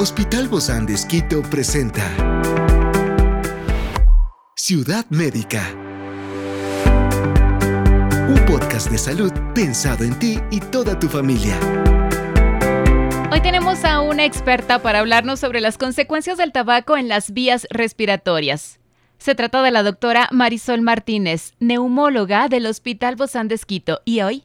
Hospital Bozán de Esquito presenta Ciudad Médica. Un podcast de salud pensado en ti y toda tu familia. Hoy tenemos a una experta para hablarnos sobre las consecuencias del tabaco en las vías respiratorias. Se trata de la doctora Marisol Martínez, neumóloga del Hospital Bozán de Esquito, y hoy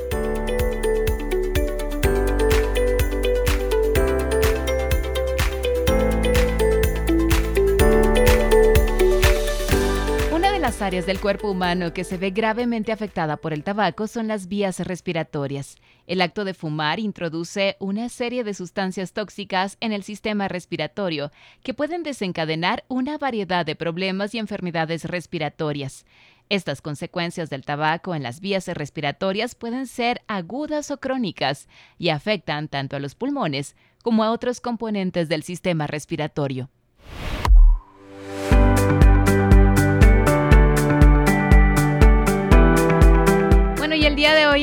Las áreas del cuerpo humano que se ve gravemente afectada por el tabaco son las vías respiratorias. El acto de fumar introduce una serie de sustancias tóxicas en el sistema respiratorio que pueden desencadenar una variedad de problemas y enfermedades respiratorias. Estas consecuencias del tabaco en las vías respiratorias pueden ser agudas o crónicas y afectan tanto a los pulmones como a otros componentes del sistema respiratorio.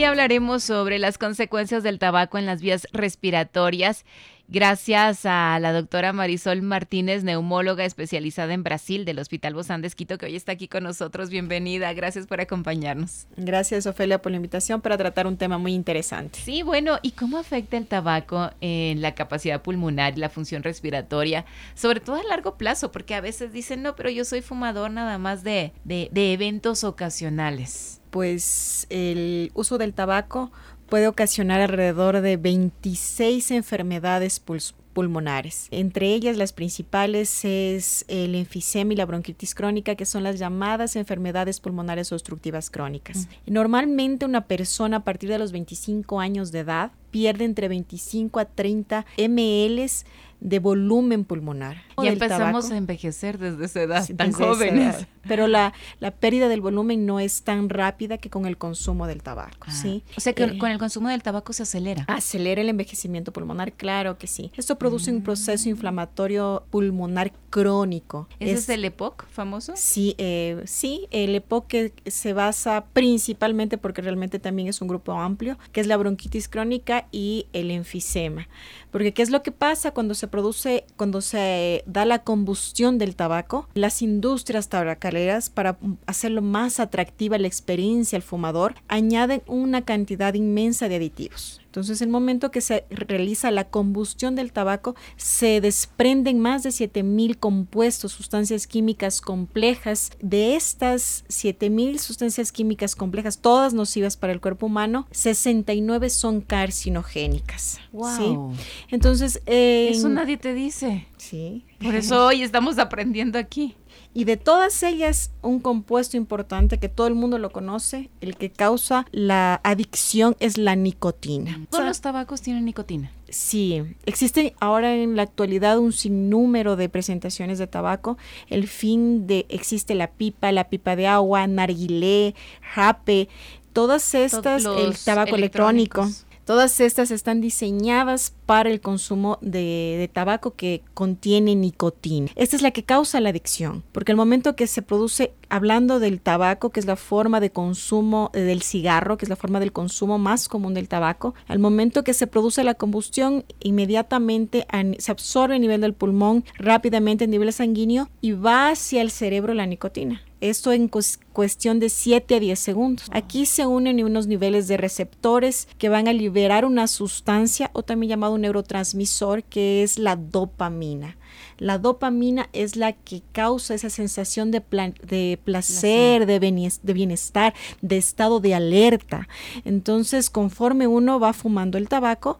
Hablaremos sobre las consecuencias del tabaco en las vías respiratorias. Gracias a la doctora Marisol Martínez, neumóloga especializada en Brasil del Hospital Bozán de Esquito, que hoy está aquí con nosotros. Bienvenida, gracias por acompañarnos. Gracias, Ofelia, por la invitación para tratar un tema muy interesante. Sí, bueno, ¿y cómo afecta el tabaco en la capacidad pulmonar y la función respiratoria? Sobre todo a largo plazo, porque a veces dicen, no, pero yo soy fumador nada más de, de, de eventos ocasionales pues el uso del tabaco puede ocasionar alrededor de 26 enfermedades pulmonares. Entre ellas, las principales es el enfisema y la bronquitis crónica, que son las llamadas enfermedades pulmonares obstructivas crónicas. Normalmente una persona a partir de los 25 años de edad pierde entre 25 a 30 ml de volumen pulmonar. Y empezamos a envejecer desde esa edad, tan jóvenes. Pero la, la, pérdida del volumen no es tan rápida que con el consumo del tabaco, ah. ¿sí? O sea que eh, con el consumo del tabaco se acelera. Acelera el envejecimiento pulmonar, claro que sí. Esto produce un proceso mm. inflamatorio pulmonar crónico. ¿Ese es, el EPOC famoso? Sí, eh, sí, el EPOC que se basa principalmente, porque realmente también es un grupo amplio, que es la bronquitis crónica y el enfisema. Porque ¿qué es lo que pasa cuando se produce, cuando se da la combustión del tabaco? Las industrias tabacaleras, para hacerlo más atractiva la experiencia al fumador, añaden una cantidad inmensa de aditivos. Entonces, el momento que se realiza la combustión del tabaco, se desprenden más de 7000 compuestos, sustancias químicas complejas. De estas 7000 sustancias químicas complejas, todas nocivas para el cuerpo humano, 69 son carcinogénicas. Wow. Entonces, eso nadie te dice. Sí. Por eso hoy estamos aprendiendo aquí. Y de todas ellas, un compuesto importante que todo el mundo lo conoce, el que causa la adicción es la nicotina. ¿Todos los tabacos tienen nicotina? Sí, existe ahora en la actualidad un sinnúmero de presentaciones de tabaco. El fin de existe la pipa, la pipa de agua, narguilé, jape, todas estas, el tabaco electrónico Todas estas están diseñadas para el consumo de, tabaco que contiene nicotina. Esta es la que causa la adicción, porque el momento que se produce, hablando del tabaco, que es la forma de consumo eh, del cigarro, que es la forma del consumo más común del tabaco, al momento que se produce la combustión, inmediatamente se absorbe a nivel del pulmón, rápidamente a nivel sanguíneo y va hacia el cerebro la nicotina. Esto en cuestión de 7 a 10 segundos. Aquí se unen unos niveles de receptores que van a liberar una sustancia o también llamado un neurotransmisor que es la dopamina. La dopamina es la que causa esa sensación de, de placer, de, de bienestar, de estado de alerta. Entonces, conforme uno va fumando el tabaco,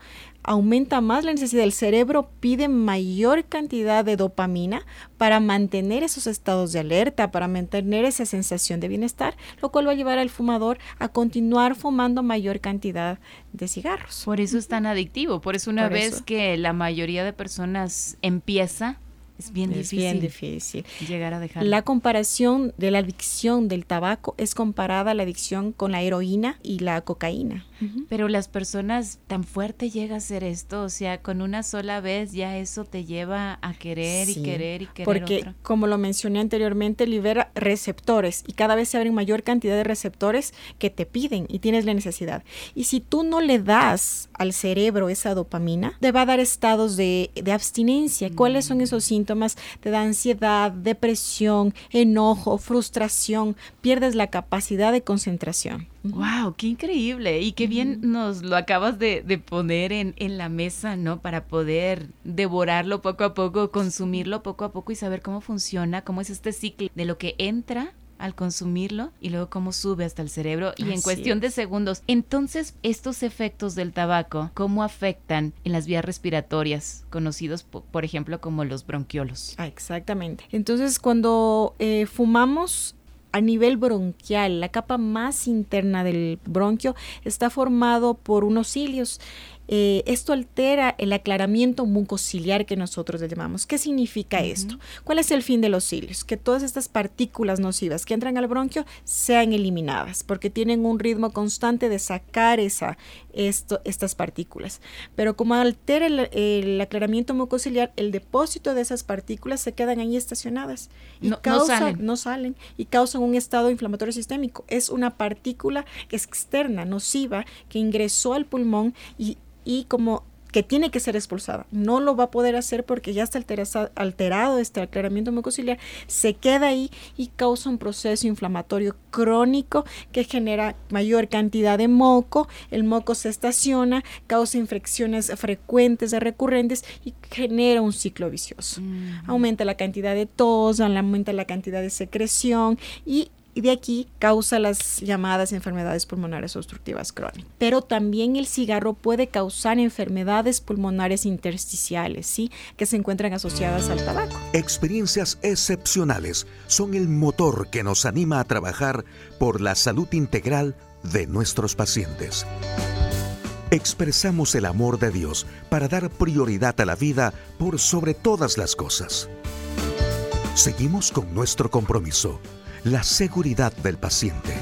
aumenta más la necesidad. El cerebro pide mayor cantidad de dopamina para mantener esos estados de alerta, para mantener esa sensación de bienestar, lo cual va a llevar al fumador a continuar fumando mayor cantidad de cigarros. Por eso es tan adictivo, por eso una vez que la mayoría de personas empieza, es bien difícil. Llegar a dejar. La comparación de la adicción del tabaco es comparada a la adicción con la heroína y la cocaína. Pero las personas tan fuerte llega a ser esto, o sea, con una sola vez ya eso te lleva a querer y querer y querer porque como lo mencioné anteriormente, libera receptores y cada vez se abren mayor cantidad de receptores que te piden y tienes la necesidad. Y si tú no le das al cerebro esa dopamina, te va a dar estados de, abstinencia. ¿Cuáles son esos síntomas? Te da ansiedad, depresión, enojo, frustración, pierdes la capacidad de concentración. ¡Wow! ¡Qué increíble! Y qué bien nos lo acabas de, poner en, en, la mesa, ¿no? Para poder devorarlo poco a poco, consumirlo poco a poco y saber cómo funciona, cómo es este ciclo de lo que entra al consumirlo y luego cómo sube hasta el cerebro y en cuestión de segundos. Entonces, estos efectos del tabaco, ¿cómo afectan en las vías respiratorias, conocidos por, ejemplo como los bronquiolos? Ah, exactamente. Entonces, cuando eh, fumamos a nivel bronquial, la capa más interna del bronquio está formado por unos cilios eh, esto altera el aclaramiento mucociliar que nosotros le llamamos. ¿Qué significa esto? ¿Cuál es el fin de los cilios? Que todas estas partículas nocivas que entran al bronquio sean eliminadas, porque tienen un ritmo constante de sacar esa, esto, estas partículas. Pero como altera el, aclaramiento mucociliar, el depósito de esas partículas se quedan ahí estacionadas y no, salen. no salen y causan un estado inflamatorio sistémico. Es una partícula externa, nociva, que ingresó al pulmón y y como que tiene que ser expulsada. No lo va a poder hacer porque ya está alterado este aclaramiento mucociliar, se queda ahí y causa un proceso inflamatorio crónico que genera mayor cantidad de moco, el moco se estaciona, causa infecciones frecuentes y recurrentes y genera un ciclo vicioso. Aumenta la cantidad de tos, aumenta la cantidad de secreción y y de aquí causa las llamadas enfermedades pulmonares obstructivas crónicas. Pero también el cigarro puede causar enfermedades pulmonares intersticiales, ¿sí? que se encuentran asociadas al tabaco. Experiencias excepcionales son el motor que nos anima a trabajar por la salud integral de nuestros pacientes. Expresamos el amor de Dios para dar prioridad a la vida por sobre todas las cosas. Seguimos con nuestro compromiso la seguridad del paciente.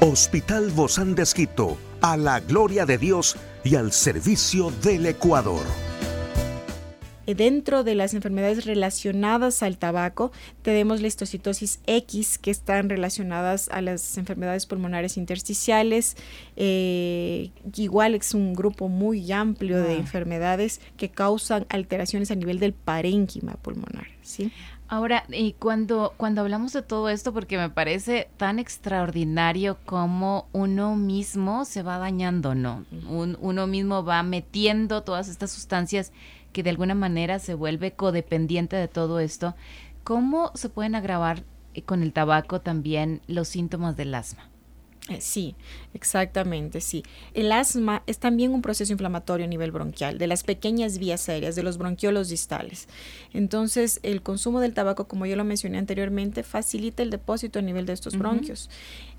Hospital Bozán de Esquito, a la gloria de Dios y al servicio del Ecuador. Dentro de las enfermedades relacionadas al tabaco, tenemos la histocitosis X, que están relacionadas a las enfermedades pulmonares intersticiales. Eh, igual es un grupo muy amplio de enfermedades que causan alteraciones a nivel del parénquima pulmonar. ¿sí? Ahora, y cuando, cuando hablamos de todo esto, porque me parece tan extraordinario como uno mismo se va dañando, ¿no? uno mismo va metiendo todas estas sustancias que de alguna manera se vuelve codependiente de todo esto. ¿Cómo se pueden agravar eh, con el tabaco también los síntomas del asma? Eh, sí, exactamente, sí. El asma es también un proceso inflamatorio a nivel bronquial, de las pequeñas vías aéreas, de los bronquiolos distales. Entonces, el consumo del tabaco, como yo lo mencioné anteriormente, facilita el depósito a nivel de estos bronquios.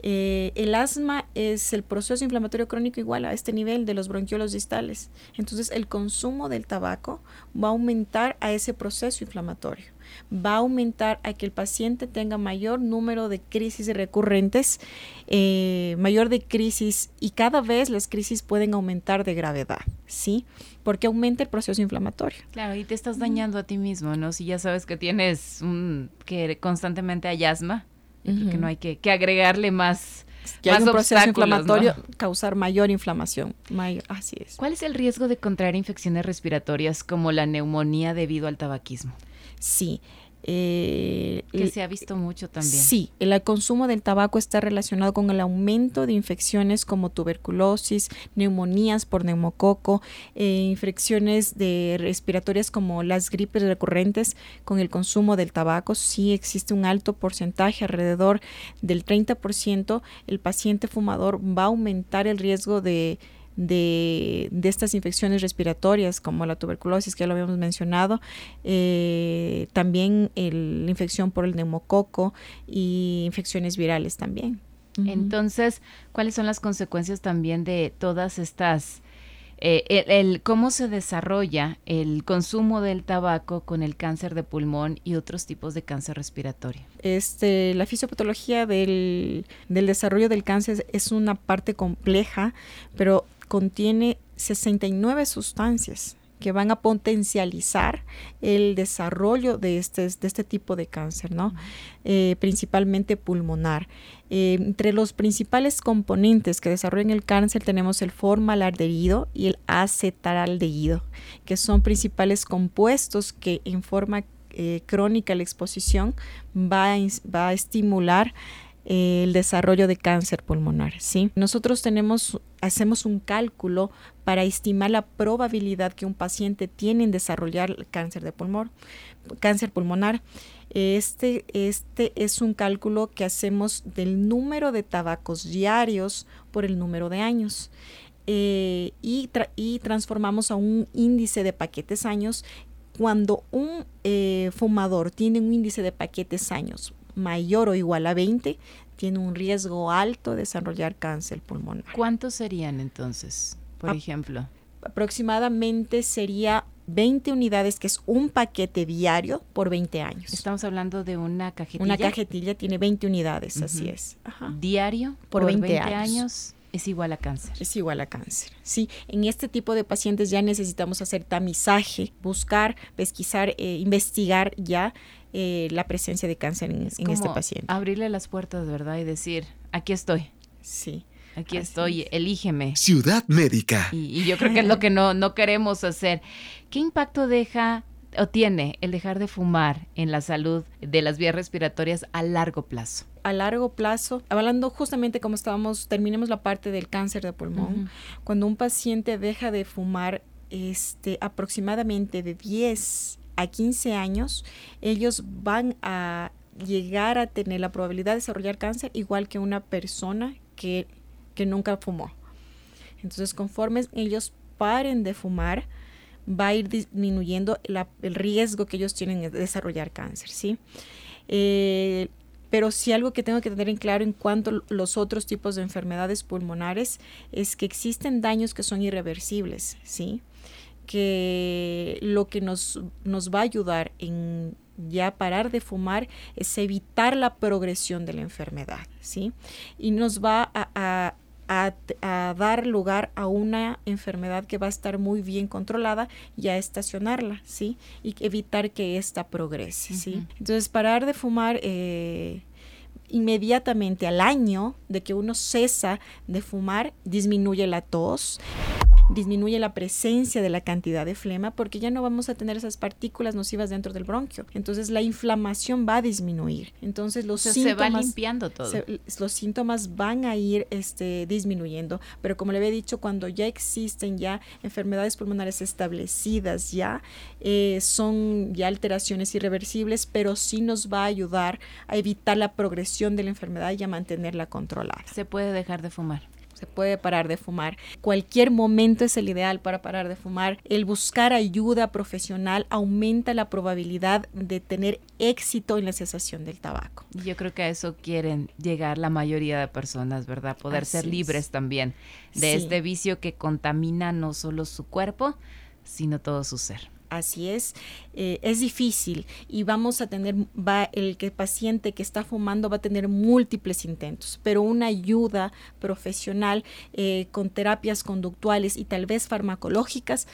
Eh, el asma es el proceso inflamatorio crónico igual a este nivel de los bronquiolos distales. Entonces, el consumo del tabaco va a aumentar a ese proceso inflamatorio va a aumentar a que el paciente tenga mayor número de crisis recurrentes, eh, mayor de crisis y cada vez las crisis pueden aumentar de gravedad, ¿sí? Porque aumenta el proceso inflamatorio. Claro, y te estás dañando a ti mismo, ¿no? Si ya sabes que tienes un, que constantemente hay asma, que no hay que, agregarle más que hay un proceso inflamatorio causar mayor inflamación. Mayor, así es. ¿Cuál es el riesgo de contraer infecciones respiratorias como la neumonía debido al tabaquismo? Sí. Eh, que se ha visto mucho también. Sí, el consumo del tabaco está relacionado con el aumento de infecciones como tuberculosis, neumonías por neumococo, eh, infecciones de respiratorias como las gripes recurrentes con el consumo del tabaco. Sí existe un alto porcentaje, alrededor del 30%, el paciente fumador va a aumentar el riesgo de de, estas infecciones respiratorias como la tuberculosis, que ya lo habíamos mencionado, eh, también la infección por el neumococo y infecciones virales también. Entonces, ¿cuáles son las consecuencias también de todas estas eh, el, cómo se desarrolla el consumo del tabaco con el cáncer de pulmón y otros tipos de cáncer respiratorio. Este, la fisiopatología del, del desarrollo del cáncer es una parte compleja, pero contiene 69 sustancias que van a potencializar el desarrollo de este, de este tipo de cáncer, ¿no? Eh, principalmente pulmonar. Eh, entre los principales componentes que desarrollan el cáncer tenemos el formaldehído y el acetaldehído, que son principales compuestos que en forma eh, crónica la exposición va va a estimular el desarrollo de cáncer pulmonar. ¿sí? Nosotros tenemos, hacemos un cálculo para estimar la probabilidad que un paciente tiene en desarrollar cáncer de pulmón, cáncer pulmonar. Este, este es un cálculo que hacemos del número de tabacos diarios por el número de años. Eh, y, y, transformamos a un índice de paquetes años cuando un eh, fumador tiene un índice de paquetes años mayor o igual a 20, tiene un riesgo alto de desarrollar cáncer pulmonar. ¿Cuántos serían entonces, por ejemplo? Aproximadamente sería 20 unidades, que es un paquete diario por 20 años. Estamos hablando de una cajetilla. Una cajetilla tiene 20 unidades, así es. Diario por, 20, años. Es igual a cáncer. Es igual a cáncer. Sí, en este tipo de pacientes ya necesitamos hacer tamizaje, buscar, pesquisar, eh, investigar ya eh, la presencia de cáncer en, este paciente. Abrirle las puertas, ¿verdad? Y decir, aquí estoy. Sí. Aquí estoy, elígeme. Ciudad médica. Y, yo creo que es lo que no, no queremos hacer. ¿Qué impacto deja o tiene el dejar de fumar en la salud de las vías respiratorias a largo plazo? A largo plazo, hablando justamente como estábamos, terminemos la parte del cáncer de pulmón, cuando un paciente deja de fumar este, aproximadamente de 10 a 15 años, ellos van a llegar a tener la probabilidad de desarrollar cáncer igual que una persona que, nunca fumó. Entonces, conforme ellos paren de fumar, va a ir disminuyendo el riesgo que ellos tienen de desarrollar cáncer, ¿sí? Eh, pero sí algo que tengo que tener en claro en cuanto a los otros tipos de enfermedades pulmonares es que existen daños que son irreversibles, ¿sí? que lo que nos, nos va a ayudar en ya parar de fumar es evitar la progresión de la enfermedad, ¿sí? Y nos va a, dar lugar a una enfermedad que va a estar muy bien controlada y a estacionarla, ¿sí? Y evitar que ésta progrese, ¿sí? Entonces, parar de fumar... Eh, inmediatamente al año de que uno cesa de fumar, disminuye la tos disminuye la presencia de la cantidad de flema porque ya no vamos a tener esas partículas nocivas dentro del bronquio. Entonces la inflamación va a disminuir. Entonces los síntomas se va limpiando todo. los síntomas van a ir este, disminuyendo, pero como le había dicho, cuando ya existen ya enfermedades pulmonares establecidas ya eh, son ya alteraciones irreversibles, pero sí nos va a ayudar a evitar la progresión de la enfermedad y a mantenerla controlada. Se puede dejar de fumar puede parar de fumar. Cualquier momento es el ideal para parar de fumar. El buscar ayuda profesional aumenta la probabilidad de tener éxito en la cesación del tabaco. Yo creo que a eso quieren llegar la mayoría de personas, ¿verdad? Poder ser libres también de este vicio que contamina no solo su cuerpo, sino todo su ser. Así es, eh, es difícil y vamos a tener, va, el que paciente que está fumando va a tener múltiples intentos, pero una ayuda profesional eh, con terapias conductuales y tal vez farmacológicas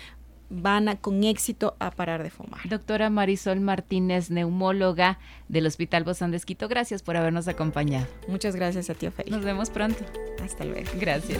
van a, con éxito a parar de fumar. Doctora Marisol Martínez, neumóloga del Hospital Bozán de gracias por habernos acompañado. Muchas gracias a ti, Ofelia. Nos vemos pronto. Hasta luego. Gracias.